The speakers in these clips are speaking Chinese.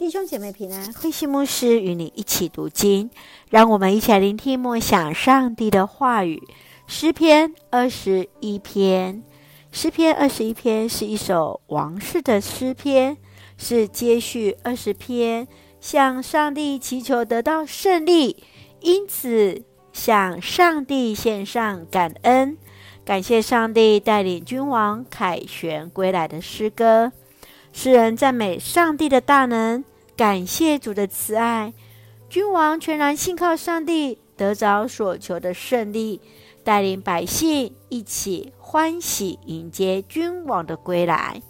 弟兄姐妹平安，慧馨牧师与你一起读经，让我们一起来聆听默想上帝的话语。诗篇二十一篇，诗篇二十一篇是一首王室的诗篇，是接续二十篇，向上帝祈求得到胜利，因此向上帝献上感恩，感谢上帝带领君王凯旋归来的诗歌。诗人赞美上帝的大能。感谢主的慈爱，君王全然信靠上帝，得着所求的胜利，带领百姓一起欢喜迎接君王的归来。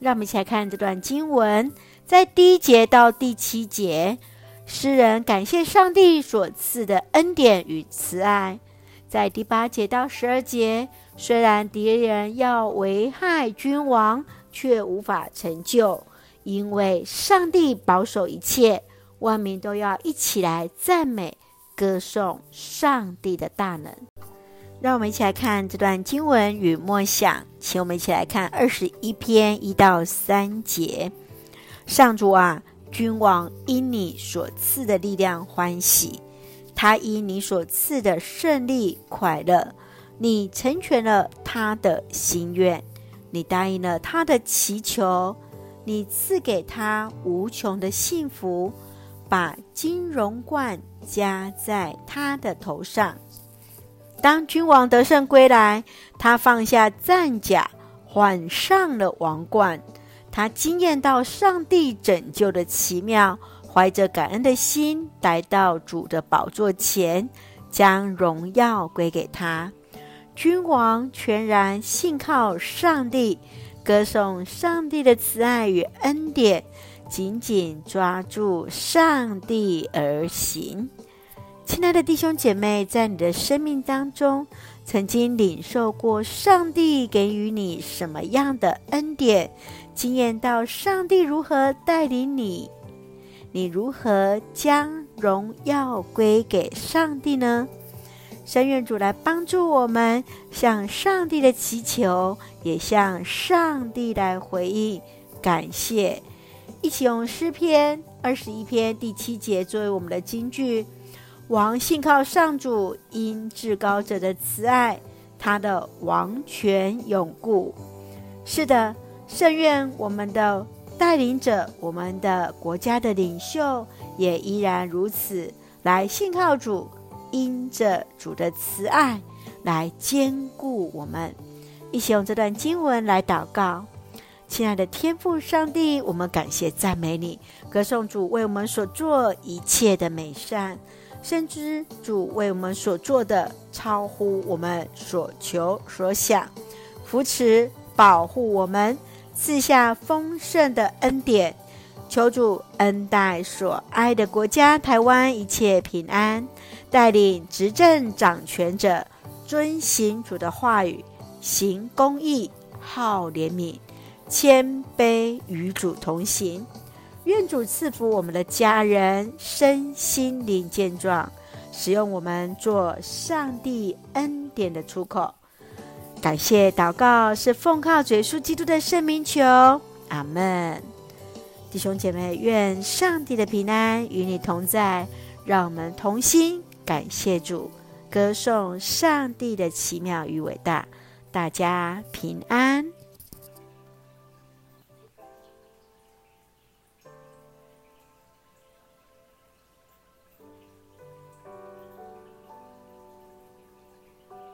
让我们一起来看这段经文，在第一节到第七节，诗人感谢上帝所赐的恩典与慈爱。在第八节到十二节，虽然敌人要危害君王，却无法成就。因为上帝保守一切，万民都要一起来赞美、歌颂上帝的大能。让我们一起来看这段经文与默想，请我们一起来看二十一篇一到三节。上主啊，君王因你所赐的力量欢喜，他因你所赐的胜利快乐。你成全了他的心愿，你答应了他的祈求。你赐给他无穷的幸福，把金荣冠加在他的头上。当君王得胜归来，他放下战甲，换上了王冠。他惊艳到上帝拯救的奇妙，怀着感恩的心来到主的宝座前，将荣耀归给他。君王全然信靠上帝。歌颂上帝的慈爱与恩典，紧紧抓住上帝而行。亲爱的弟兄姐妹，在你的生命当中，曾经领受过上帝给予你什么样的恩典？经验到上帝如何带领你？你如何将荣耀归给上帝呢？神愿主来帮助我们，向上帝的祈求，也向上帝来回应感谢。一起用诗篇二十一篇第七节作为我们的金句：王信靠上主，因至高者的慈爱，他的王权永固。是的，圣愿我们的带领者，我们的国家的领袖，也依然如此来信靠主。因着主的慈爱来坚固我们，一起用这段经文来祷告。亲爱的天父上帝，我们感谢赞美你，歌颂主为我们所做一切的美善，深知主为我们所做的超乎我们所求所想，扶持保护我们，赐下丰盛的恩典。求主恩待所爱的国家台湾一切平安，带领执政掌权者遵行主的话语，行公义，好怜悯，谦卑与主同行。愿主赐福我们的家人身心灵健壮，使用我们做上帝恩典的出口。感谢祷告是奉靠主耶稣基督的圣名求，阿门。弟兄姐妹，愿上帝的平安与你同在。让我们同心感谢主，歌颂上帝的奇妙与伟大。大家平安。